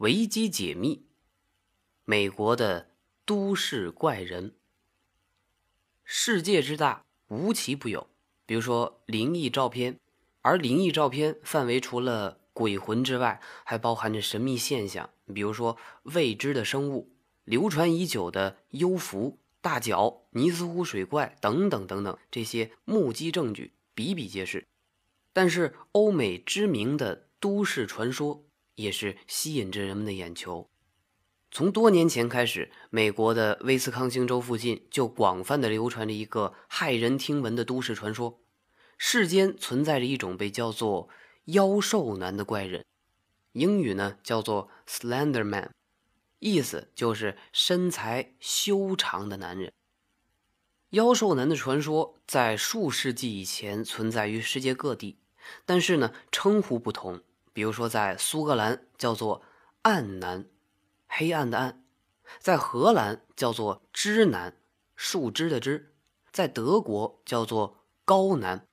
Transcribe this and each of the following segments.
维基解密：美国的都市怪人。世界之大，无奇不有。比如说灵异照片，而灵异照片范围除了鬼魂之外，还包含着神秘现象，比如说未知的生物、流传已久的幽浮、大脚、尼斯湖水怪等等等等，这些目击证据比比皆是。但是，欧美知名的都市传说也是吸引着人们的眼球。从多年前开始，美国的威斯康星州附近就广泛的流传着一个骇人听闻的都市传说：世间存在着一种被叫做“妖兽男”的怪人，英语呢叫做 “Slender Man”，意思就是身材修长的男人。妖兽男的传说在数世纪以前存在于世界各地。但是呢，称呼不同。比如说，在苏格兰叫做“暗男”，黑暗的暗；在荷兰叫做“枝男”，树枝的枝；在德国叫做“高男”。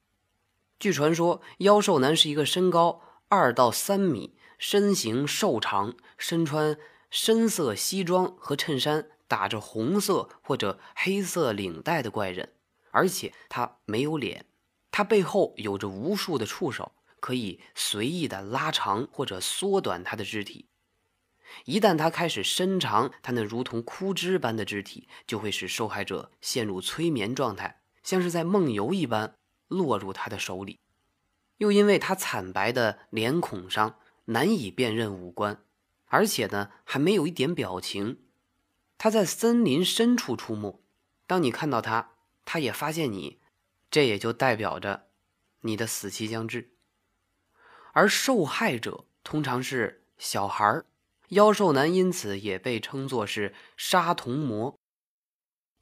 据传说，妖兽男是一个身高二到三米、身形瘦长、身穿深色西装和衬衫、打着红色或者黑色领带的怪人，而且他没有脸。他背后有着无数的触手，可以随意的拉长或者缩短他的肢体。一旦他开始伸长他那如同枯枝般的肢体，就会使受害者陷入催眠状态，像是在梦游一般落入他的手里。又因为他惨白的脸孔上难以辨认五官，而且呢还没有一点表情。他在森林深处出没，当你看到他，他也发现你。这也就代表着你的死期将至，而受害者通常是小孩儿，妖兽男因此也被称作是杀童魔。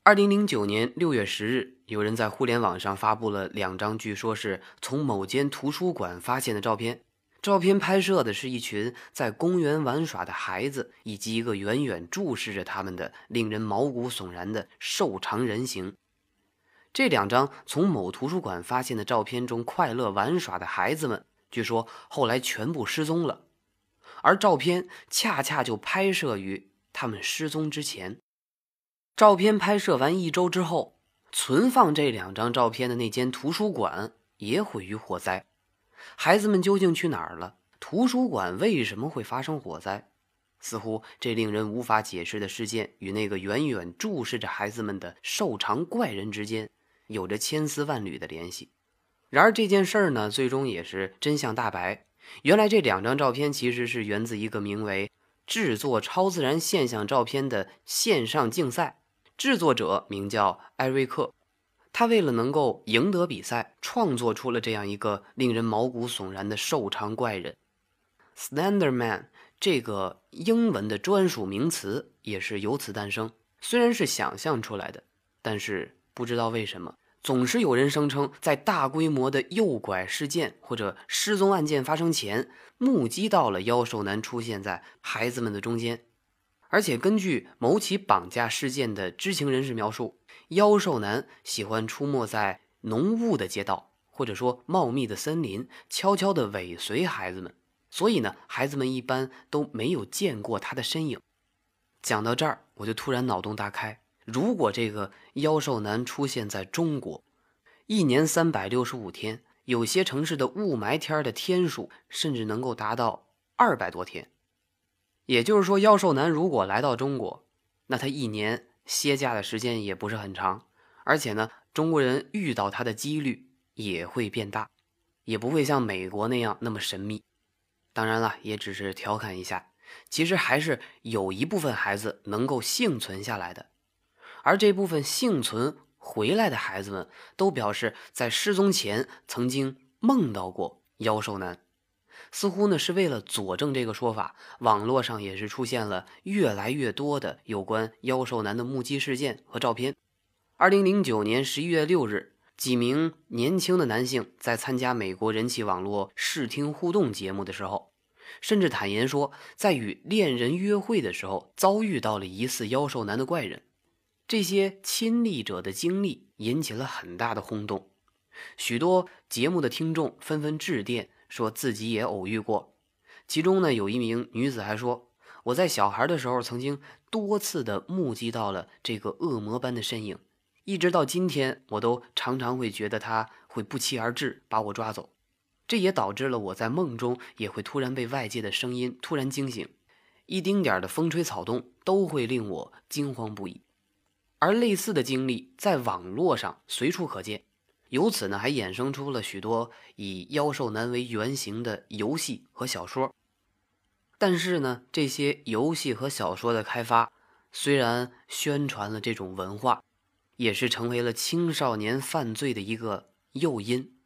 二零零九年六月十日，有人在互联网上发布了两张据说是从某间图书馆发现的照片，照片拍摄的是一群在公园玩耍的孩子，以及一个远远注视着他们的令人毛骨悚然的瘦长人形。这两张从某图书馆发现的照片中，快乐玩耍的孩子们，据说后来全部失踪了，而照片恰恰就拍摄于他们失踪之前。照片拍摄完一周之后，存放这两张照片的那间图书馆也毁于火灾。孩子们究竟去哪儿了？图书馆为什么会发生火灾？似乎这令人无法解释的事件与那个远远注视着孩子们的瘦长怪人之间。有着千丝万缕的联系，然而这件事儿呢，最终也是真相大白。原来这两张照片其实是源自一个名为“制作超自然现象照片”的线上竞赛，制作者名叫艾瑞克。他为了能够赢得比赛，创作出了这样一个令人毛骨悚然的瘦长怪人 ——Slender Man。这个英文的专属名词也是由此诞生。虽然是想象出来的，但是。不知道为什么，总是有人声称在大规模的诱拐事件或者失踪案件发生前，目击到了妖兽男出现在孩子们的中间。而且根据某起绑架事件的知情人士描述，妖兽男喜欢出没在浓雾的街道，或者说茂密的森林，悄悄地尾随孩子们。所以呢，孩子们一般都没有见过他的身影。讲到这儿，我就突然脑洞大开。如果这个妖兽男出现在中国，一年三百六十五天，有些城市的雾霾天的天数甚至能够达到二百多天。也就是说，妖兽男如果来到中国，那他一年歇假的时间也不是很长，而且呢，中国人遇到他的几率也会变大，也不会像美国那样那么神秘。当然了，也只是调侃一下，其实还是有一部分孩子能够幸存下来的。而这部分幸存回来的孩子们，都表示在失踪前曾经梦到过妖兽男。似乎呢是为了佐证这个说法，网络上也是出现了越来越多的有关妖兽男的目击事件和照片。二零零九年十一月六日，几名年轻的男性在参加美国人气网络视听互动节目的时候，甚至坦言说，在与恋人约会的时候遭遇到了疑似妖兽男的怪人。这些亲历者的经历引起了很大的轰动，许多节目的听众纷纷致电说自己也偶遇过。其中呢，有一名女子还说：“我在小孩的时候曾经多次的目击到了这个恶魔般的身影，一直到今天，我都常常会觉得他会不期而至，把我抓走。这也导致了我在梦中也会突然被外界的声音突然惊醒，一丁点的风吹草动都会令我惊慌不已。而类似的经历在网络上随处可见，由此呢还衍生出了许多以妖兽男为原型的游戏和小说。但是呢，这些游戏和小说的开发，虽然宣传了这种文化，也是成为了青少年犯罪的一个诱因。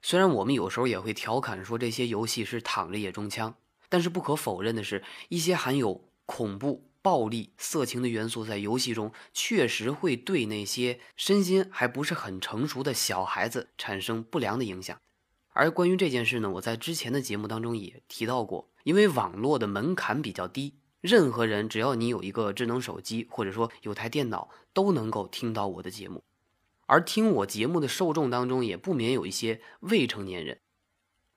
虽然我们有时候也会调侃说这些游戏是躺着也中枪，但是不可否认的是，一些含有恐怖、暴力、色情的元素在游戏中，确实会对那些身心还不是很成熟的小孩子产生不良的影响。而关于这件事呢，我在之前的节目当中也提到过，因为网络的门槛比较低，任何人只要你有一个智能手机，或者说有台电脑，都能够听到我的节目。而听我节目的受众当中，也不免有一些未成年人，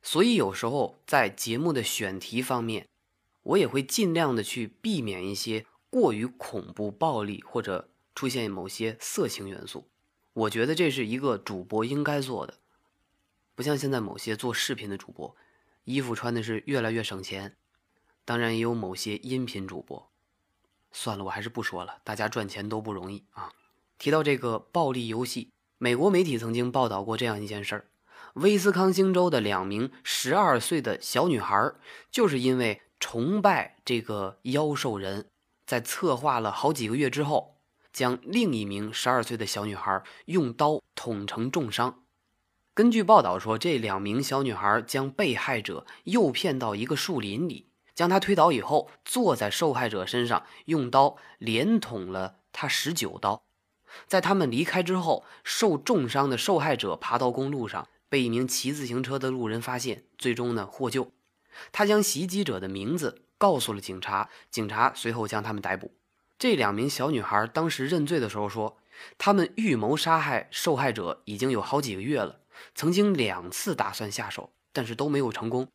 所以有时候在节目的选题方面，我也会尽量的去避免一些过于恐怖、暴力或者出现某些色情元素。我觉得这是一个主播应该做的，不像现在某些做视频的主播，衣服穿的是越来越省钱。当然，也有某些音频主播，算了，我还是不说了，大家赚钱都不容易啊。提到这个暴力游戏，美国媒体曾经报道过这样一件事儿：威斯康星州的两名十二岁的小女孩，就是因为崇拜这个妖兽人，在策划了好几个月之后，将另一名十二岁的小女孩用刀捅成重伤。根据报道说，这两名小女孩将被害者诱骗到一个树林里，将她推倒以后，坐在受害者身上，用刀连捅了她十九刀。在他们离开之后，受重伤的受害者爬到公路上，被一名骑自行车的路人发现，最终呢获救。他将袭击者的名字告诉了警察，警察随后将他们逮捕。这两名小女孩当时认罪的时候说，他们预谋杀害受害者已经有好几个月了，曾经两次打算下手，但是都没有成功。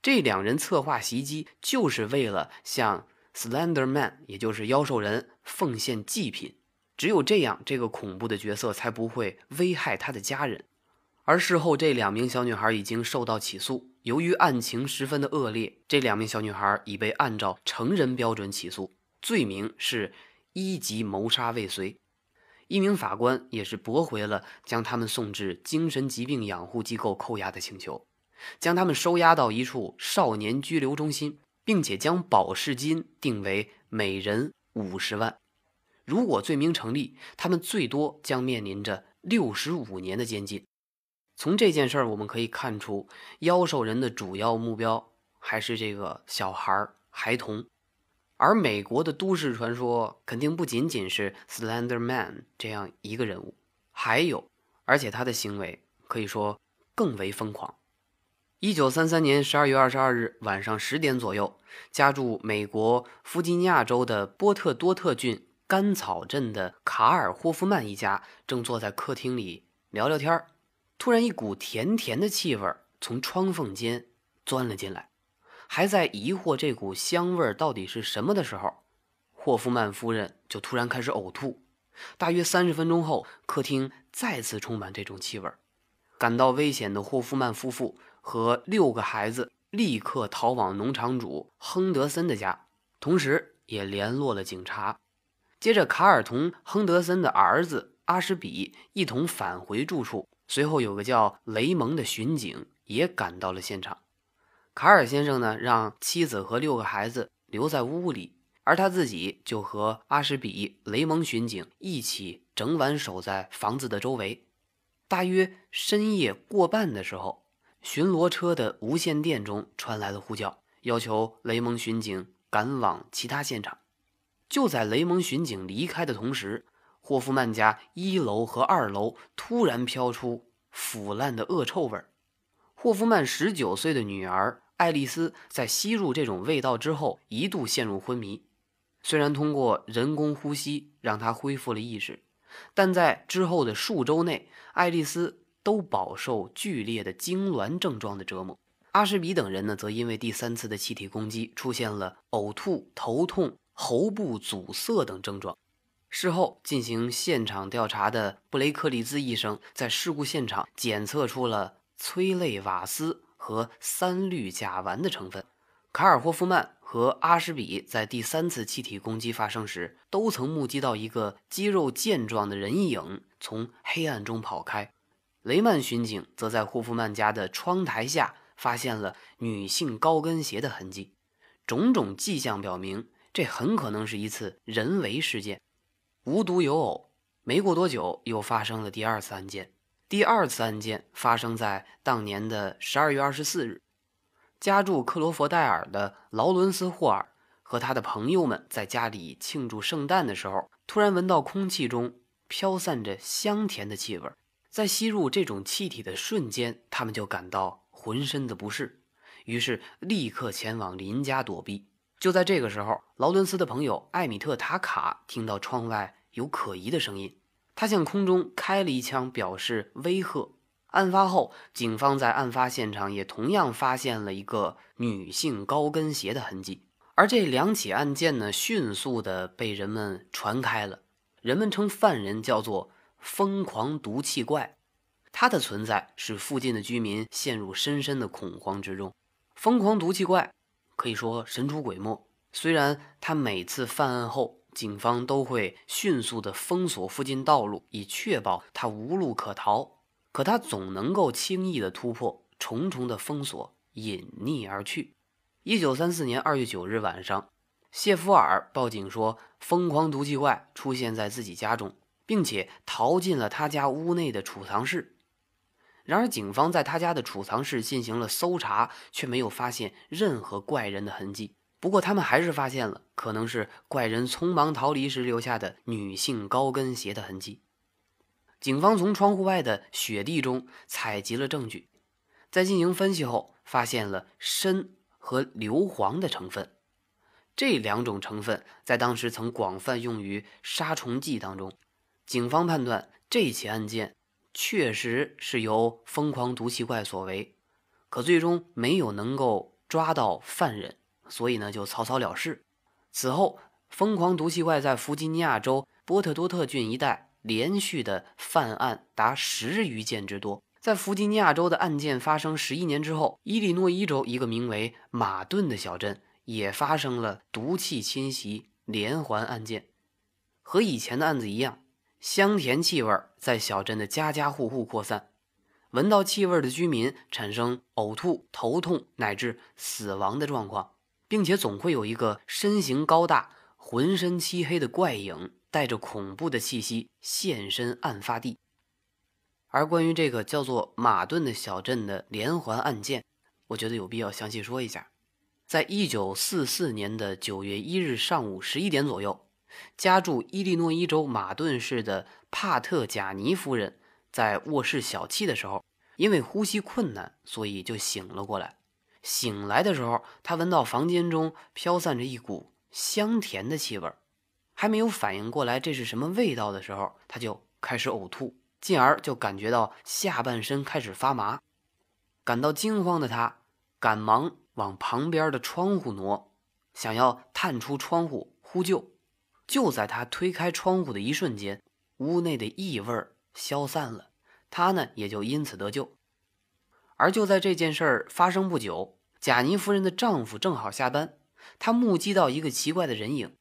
这两人策划袭击，就是为了向 Slender Man，也就是妖兽人奉献祭品。只有这样，这个恐怖的角色才不会危害他的家人。而事后，这两名小女孩已经受到起诉。由于案情十分的恶劣，这两名小女孩已被按照成人标准起诉，罪名是一级谋杀未遂。一名法官也是驳回了将他们送至精神疾病养护机构扣押的请求，将他们收押到一处少年拘留中心，并且将保释金定为每人五十万。如果罪名成立，他们最多将面临着六十五年的监禁。从这件事儿，我们可以看出，妖兽人的主要目标还是这个小孩儿、孩童。而美国的都市传说肯定不仅仅是 Slender Man 这样一个人物，还有，而且他的行为可以说更为疯狂。一九三三年十二月二十二日晚上十点左右，家住美国弗吉尼亚州的波特多特郡。甘草镇的卡尔霍夫曼一家正坐在客厅里聊聊天儿，突然一股甜甜的气味从窗缝间钻了进来。还在疑惑这股香味到底是什么的时候，霍夫曼夫人就突然开始呕吐。大约三十分钟后，客厅再次充满这种气味。感到危险的霍夫曼夫妇和六个孩子立刻逃往农场主亨德森的家，同时也联络了警察。接着，卡尔同亨德森的儿子阿什比一同返回住处。随后，有个叫雷蒙的巡警也赶到了现场。卡尔先生呢，让妻子和六个孩子留在屋里，而他自己就和阿什比、雷蒙巡警一起整晚守在房子的周围。大约深夜过半的时候，巡逻车的无线电中传来了呼叫，要求雷蒙巡警赶往其他现场。就在雷蒙巡警离开的同时，霍夫曼家一楼和二楼突然飘出腐烂的恶臭味儿。霍夫曼十九岁的女儿爱丽丝在吸入这种味道之后，一度陷入昏迷。虽然通过人工呼吸让她恢复了意识，但在之后的数周内，爱丽丝都饱受剧烈的痉挛症状的折磨。阿什比等人呢，则因为第三次的气体攻击出现了呕吐、头痛、喉部阻塞等症状。事后进行现场调查的布雷克利兹医生在事故现场检测出了催泪瓦斯和三氯甲烷的成分。卡尔霍夫曼和阿什比在第三次气体攻击发生时，都曾目击到一个肌肉健壮的人影从黑暗中跑开。雷曼巡警则在霍夫曼家的窗台下发现了女性高跟鞋的痕迹。种种迹象表明，这很可能是一次人为事件。无独有偶，没过多久，又发生了第二次案件。第二次案件发生在当年的十二月二十四日，家住克罗佛代尔的劳伦斯·霍尔和他的朋友们在家里庆祝圣诞的时候，突然闻到空气中飘散着香甜的气味。在吸入这种气体的瞬间，他们就感到浑身的不适，于是立刻前往邻家躲避。就在这个时候，劳伦斯的朋友艾米特·塔卡听到窗外有可疑的声音，他向空中开了一枪，表示威吓。案发后，警方在案发现场也同样发现了一个女性高跟鞋的痕迹。而这两起案件呢，迅速的被人们传开了。人们称犯人叫做“疯狂毒气怪”，他的存在使附近的居民陷入深深的恐慌之中。疯狂毒气怪。可以说神出鬼没。虽然他每次犯案后，警方都会迅速地封锁附近道路，以确保他无路可逃，可他总能够轻易地突破重重的封锁，隐匿而去。一九三四年二月九日晚上，谢弗尔报警说，疯狂毒气怪出现在自己家中，并且逃进了他家屋内的储藏室。然而，警方在他家的储藏室进行了搜查，却没有发现任何怪人的痕迹。不过，他们还是发现了可能是怪人匆忙逃离时留下的女性高跟鞋的痕迹。警方从窗户外的雪地中采集了证据，在进行分析后，发现了砷和硫磺的成分。这两种成分在当时曾广泛用于杀虫剂当中。警方判断这起案件。确实是由疯狂毒气怪所为，可最终没有能够抓到犯人，所以呢就草草了事。此后，疯狂毒气怪在弗吉尼亚州波特多特郡一带连续的犯案达十余件之多。在弗吉尼亚州的案件发生十一年之后，伊利诺伊州一个名为马顿的小镇也发生了毒气侵袭连环案件，和以前的案子一样。香甜气味在小镇的家家户户扩散，闻到气味的居民产生呕吐、头痛乃至死亡的状况，并且总会有一个身形高大、浑身漆黑的怪影，带着恐怖的气息现身案发地。而关于这个叫做马顿的小镇的连环案件，我觉得有必要详细说一下。在一九四四年的九月一日上午十一点左右。家住伊利诺伊州马顿市的帕特贾尼夫人在卧室小憩的时候，因为呼吸困难，所以就醒了过来。醒来的时候，她闻到房间中飘散着一股香甜的气味，还没有反应过来这是什么味道的时候，她就开始呕吐，进而就感觉到下半身开始发麻。感到惊慌的她，赶忙往旁边的窗户挪，想要探出窗户呼救。就在他推开窗户的一瞬间，屋内的异味消散了，他呢也就因此得救。而就在这件事儿发生不久，贾尼夫人的丈夫正好下班，他目击到一个奇怪的人影。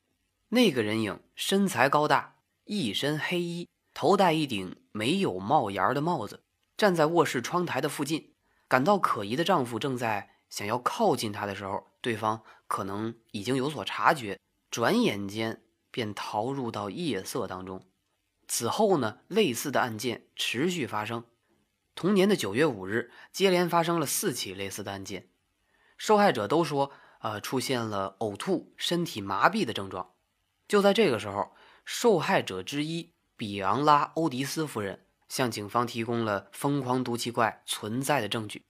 那个人影身材高大，一身黑衣，头戴一顶没有帽檐的帽子，站在卧室窗台的附近。感到可疑的丈夫正在想要靠近她的时候，对方可能已经有所察觉，转眼间。便逃入到夜色当中。此后呢，类似的案件持续发生。同年的九月五日，接连发生了四起类似的案件，受害者都说，呃，出现了呕吐、身体麻痹的症状。就在这个时候，受害者之一比昂拉·欧迪斯夫人向警方提供了疯狂毒气怪存在的证据。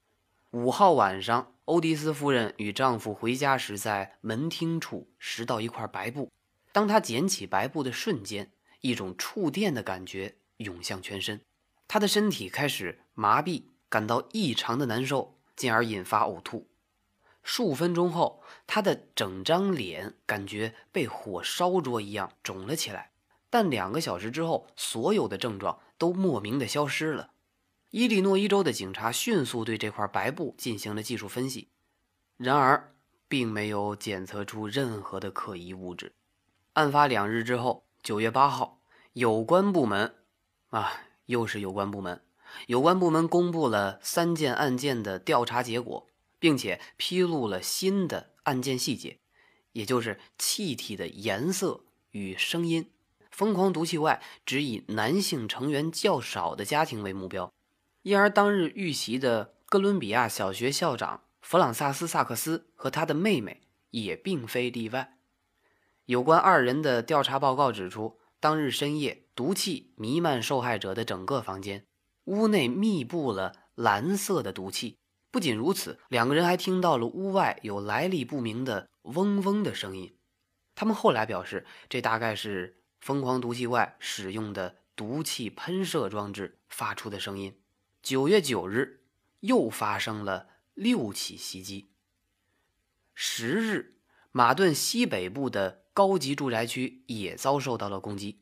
五号晚上，欧迪斯夫人与丈夫回家时，在门厅处拾到一块白布。当他捡起白布的瞬间，一种触电的感觉涌向全身，他的身体开始麻痹，感到异常的难受，进而引发呕吐。数分钟后，他的整张脸感觉被火烧灼一样肿了起来。但两个小时之后，所有的症状都莫名的消失了。伊利诺伊州的警察迅速对这块白布进行了技术分析，然而并没有检测出任何的可疑物质。案发两日之后，九月八号，有关部门，啊，又是有关部门，有关部门公布了三件案件的调查结果。并且披露了新的案件细节，也就是气体的颜色与声音。疯狂毒气外只以男性成员较少的家庭为目标，因而当日遇袭的哥伦比亚小学校长弗朗萨斯·萨克斯和他的妹妹也并非例外。有关二人的调查报告指出，当日深夜毒气弥漫受害者的整个房间，屋内密布了蓝色的毒气。不仅如此，两个人还听到了屋外有来历不明的嗡嗡的声音。他们后来表示，这大概是疯狂毒气怪使用的毒气喷射装置发出的声音。九月九日，又发生了六起袭击。十日，马顿西北部的高级住宅区也遭受到了攻击。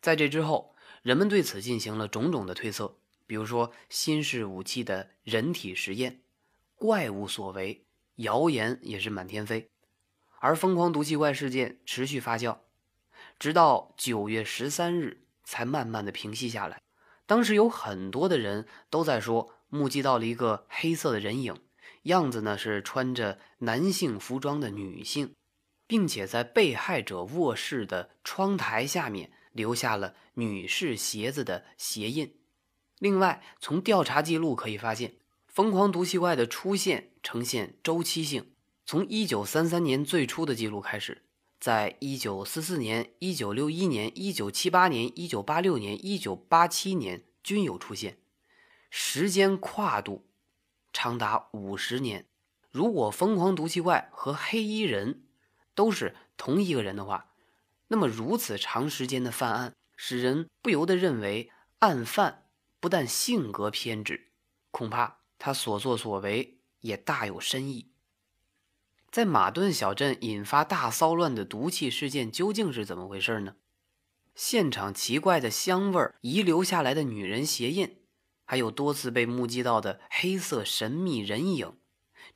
在这之后，人们对此进行了种种的推测。比如说，新式武器的人体实验，怪物所为，谣言也是满天飞。而疯狂毒气怪事件持续发酵，直到九月十三日才慢慢的平息下来。当时有很多的人都在说，目击到了一个黑色的人影，样子呢是穿着男性服装的女性，并且在被害者卧室的窗台下面留下了女士鞋子的鞋印。另外，从调查记录可以发现，疯狂毒气怪的出现呈现周期性。从1933年最初的记录开始，在1944年、1961年、1978年、1986年、1987年均有出现，时间跨度长达五十年。如果疯狂毒气怪和黑衣人都是同一个人的话，那么如此长时间的犯案，使人不由得认为案犯。不但性格偏执，恐怕他所作所为也大有深意。在马顿小镇引发大骚乱的毒气事件究竟是怎么回事呢？现场奇怪的香味遗留下来的女人鞋印，还有多次被目击到的黑色神秘人影，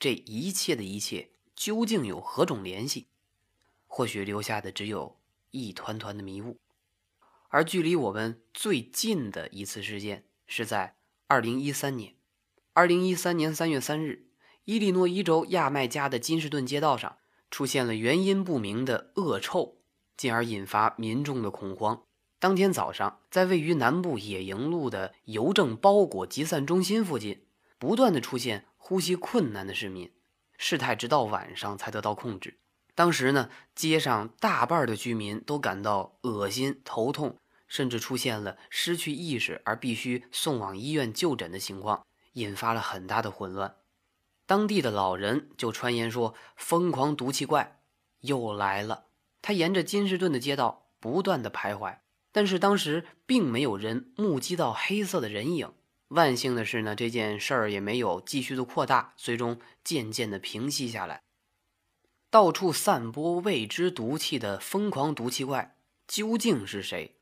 这一切的一切究竟有何种联系？或许留下的只有一团团的迷雾。而距离我们最近的一次事件。是在二零一三年，二零一三年三月三日，伊利诺伊州亚麦加的金士顿街道上出现了原因不明的恶臭，进而引发民众的恐慌。当天早上，在位于南部野营路的邮政包裹集散中心附近，不断的出现呼吸困难的市民，事态直到晚上才得到控制。当时呢，街上大半的居民都感到恶心、头痛。甚至出现了失去意识而必须送往医院就诊的情况，引发了很大的混乱。当地的老人就传言说：“疯狂毒气怪又来了。”他沿着金士顿的街道不断的徘徊，但是当时并没有人目击到黑色的人影。万幸的是呢，这件事儿也没有继续的扩大，最终渐渐的平息下来。到处散播未知毒气的疯狂毒气怪究竟是谁？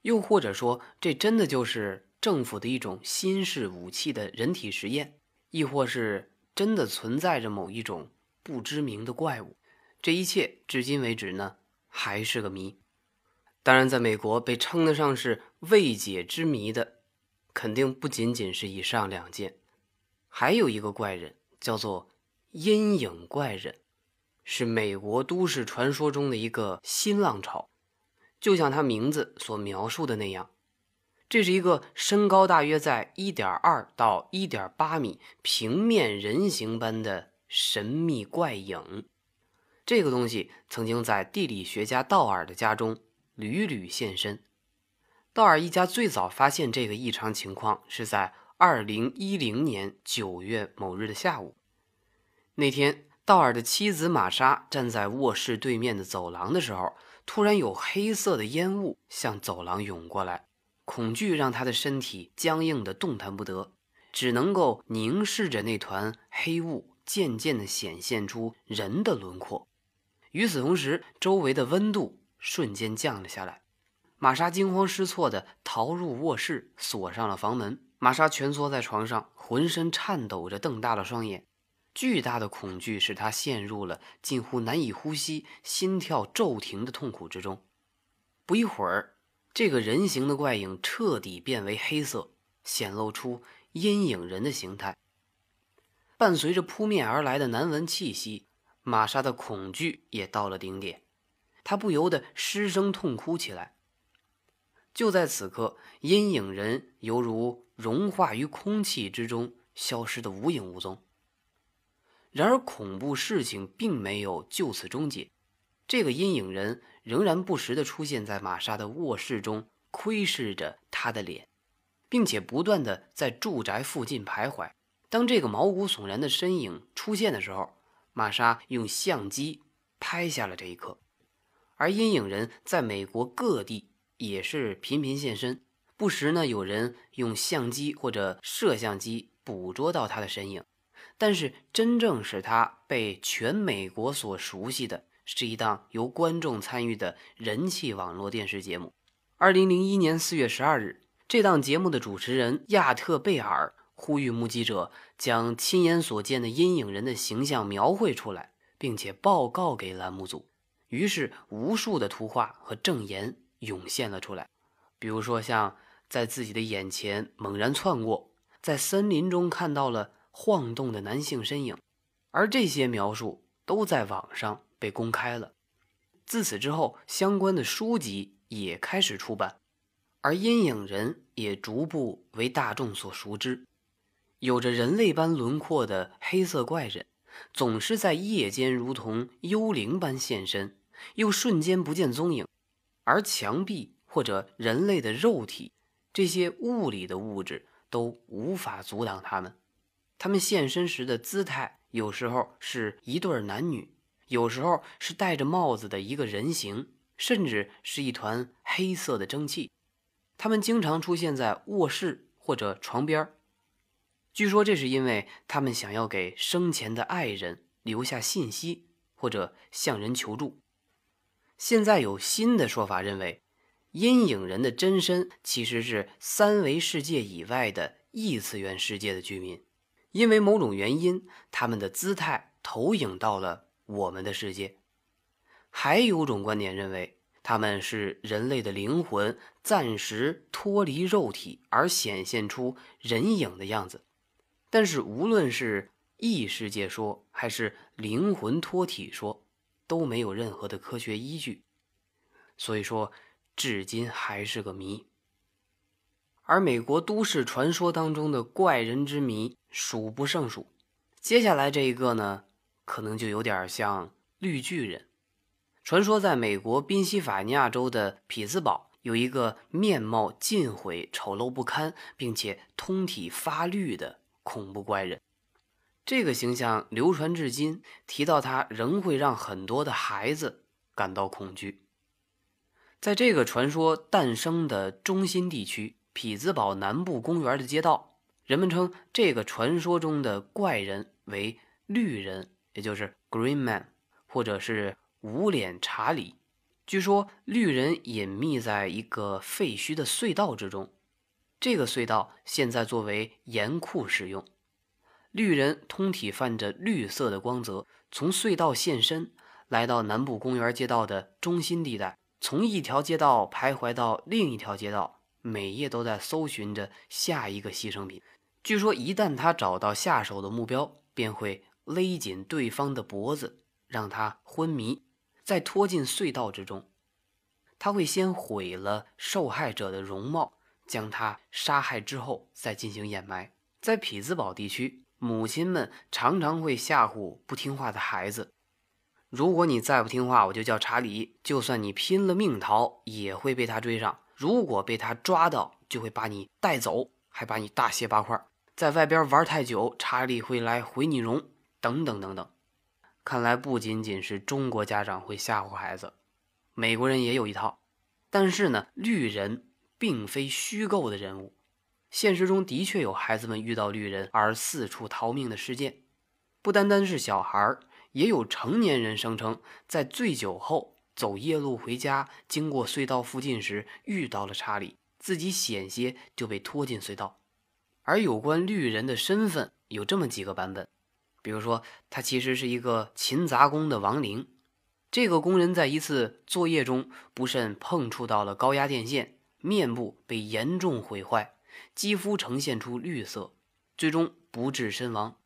又或者说，这真的就是政府的一种新式武器的人体实验，亦或是真的存在着某一种不知名的怪物？这一切至今为止呢，还是个谜。当然，在美国被称得上是未解之谜的，肯定不仅仅是以上两件，还有一个怪人叫做阴影怪人，是美国都市传说中的一个新浪潮。就像他名字所描述的那样，这是一个身高大约在一点二到一点八米、平面人形般的神秘怪影。这个东西曾经在地理学家道尔的家中屡屡现身。道尔一家最早发现这个异常情况是在二零一零年九月某日的下午。那天，道尔的妻子玛莎站在卧室对面的走廊的时候。突然有黑色的烟雾向走廊涌过来，恐惧让他的身体僵硬的动弹不得。只能够凝视着那团黑雾，渐渐的显现出人的轮廓。与此同时，周围的温度瞬间降了下来。玛莎惊慌失措地逃入卧室，锁上了房门。玛莎蜷缩在床上，浑身颤抖着，瞪大了双眼。巨大的恐惧使他陷入了近乎难以呼吸、心跳骤停的痛苦之中。不一会儿，这个人形的怪影彻底变为黑色，显露出阴影人的形态。伴随着扑面而来的难闻气息，玛莎的恐惧也到了顶点，她不由得失声痛哭起来。就在此刻，阴影人犹如融化于空气之中，消失得无影无踪。然而，恐怖事情并没有就此终结。这个阴影人仍然不时地出现在玛莎的卧室中，窥视着她的脸，并且不断地在住宅附近徘徊。当这个毛骨悚然的身影出现的时候，玛莎用相机拍下了这一刻。而阴影人在美国各地也是频频现身，不时呢有人用相机或者摄像机捕捉到他的身影。但是，真正使他被全美国所熟悉的是一档由观众参与的人气网络电视节目。二零零一年四月十二日，这档节目的主持人亚特贝尔呼吁目击者将亲眼所见的阴影人的形象描绘出来，并且报告给栏目组。于是，无数的图画和证言涌现了出来，比如说像在自己的眼前猛然窜过，在森林中看到了。晃动的男性身影，而这些描述都在网上被公开了。自此之后，相关的书籍也开始出版，而阴影人也逐步为大众所熟知。有着人类般轮廓的黑色怪人，总是在夜间如同幽灵般现身，又瞬间不见踪影。而墙壁或者人类的肉体，这些物理的物质都无法阻挡他们。他们现身时的姿态，有时候是一对男女，有时候是戴着帽子的一个人形，甚至是一团黑色的蒸汽。他们经常出现在卧室或者床边据说这是因为他们想要给生前的爱人留下信息，或者向人求助。现在有新的说法认为，阴影人的真身其实是三维世界以外的异次元世界的居民。因为某种原因，他们的姿态投影到了我们的世界。还有种观点认为，他们是人类的灵魂暂时脱离肉体而显现出人影的样子。但是，无论是异世界说还是灵魂脱体说，都没有任何的科学依据，所以说，至今还是个谜。而美国都市传说当中的怪人之谜数不胜数，接下来这一个呢，可能就有点像绿巨人。传说在美国宾夕法尼亚州的匹兹堡，有一个面貌尽毁、丑陋不堪，并且通体发绿的恐怖怪人。这个形象流传至今，提到他仍会让很多的孩子感到恐惧。在这个传说诞生的中心地区。匹兹堡南部公园的街道，人们称这个传说中的怪人为绿人，也就是 Green Man，或者是无脸查理。据说绿人隐秘在一个废墟的隧道之中，这个隧道现在作为盐库使用。绿人通体泛着绿色的光泽，从隧道现身，来到南部公园街道的中心地带，从一条街道徘徊到另一条街道。每夜都在搜寻着下一个牺牲品。据说，一旦他找到下手的目标，便会勒紧对方的脖子，让他昏迷，再拖进隧道之中。他会先毁了受害者的容貌，将他杀害之后再进行掩埋。在匹兹堡地区，母亲们常常会吓唬不听话的孩子：“如果你再不听话，我就叫查理。就算你拼了命逃，也会被他追上。”如果被他抓到，就会把你带走，还把你大卸八块。在外边玩太久，查理会来毁你容，等等等等。看来不仅仅是中国家长会吓唬孩子，美国人也有一套。但是呢，绿人并非虚构的人物，现实中的确有孩子们遇到绿人而四处逃命的事件，不单单是小孩，也有成年人声称在醉酒后走夜路回家，经过隧道附近时遇到了查理，自己险些就被拖进隧道。而有关绿人的身份有这么几个版本，比如说他其实是一个勤杂工的亡灵。这个工人在一次作业中不慎碰触到了高压电线，面部被严重毁坏，肌肤呈现出绿色，最终不治身亡。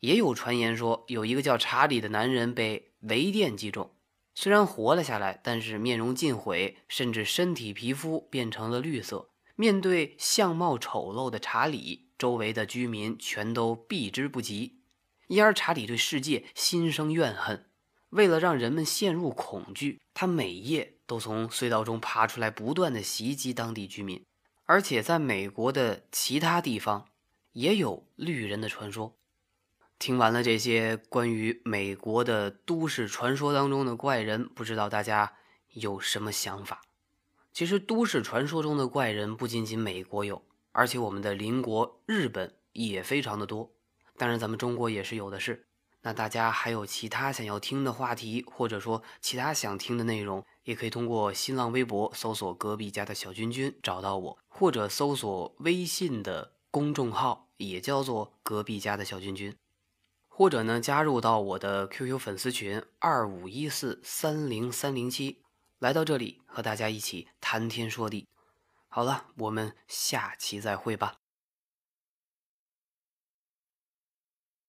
也有传言说，有一个叫查理的男人被雷电击中，虽然活了下来，但是面容尽毁，甚至身体皮肤变成了绿色。面对相貌丑陋的查理，周围的居民全都避之不及，因而查理对世界心生怨恨。为了让人们陷入恐惧，他每夜都从隧道中爬出来，不断的袭击当地居民。而且，在美国的其他地方也有绿人的传说。听完了这些关于美国的都市传说当中的怪人，不知道大家有什么想法？其实，都市传说中的怪人不仅仅美国有，而且我们的邻国日本也非常的多。当然，咱们中国也是有的是。那大家还有其他想要听的话题，或者说其他想听的内容，也可以通过新浪微博搜索“隔壁家的小君君”找到我，或者搜索微信的公众号，也叫做“隔壁家的小君君”，或者呢加入到我的 QQ 粉丝群二五一四三零三零七，来到这里和大家一起谈天说地。好了，我们下期再会吧。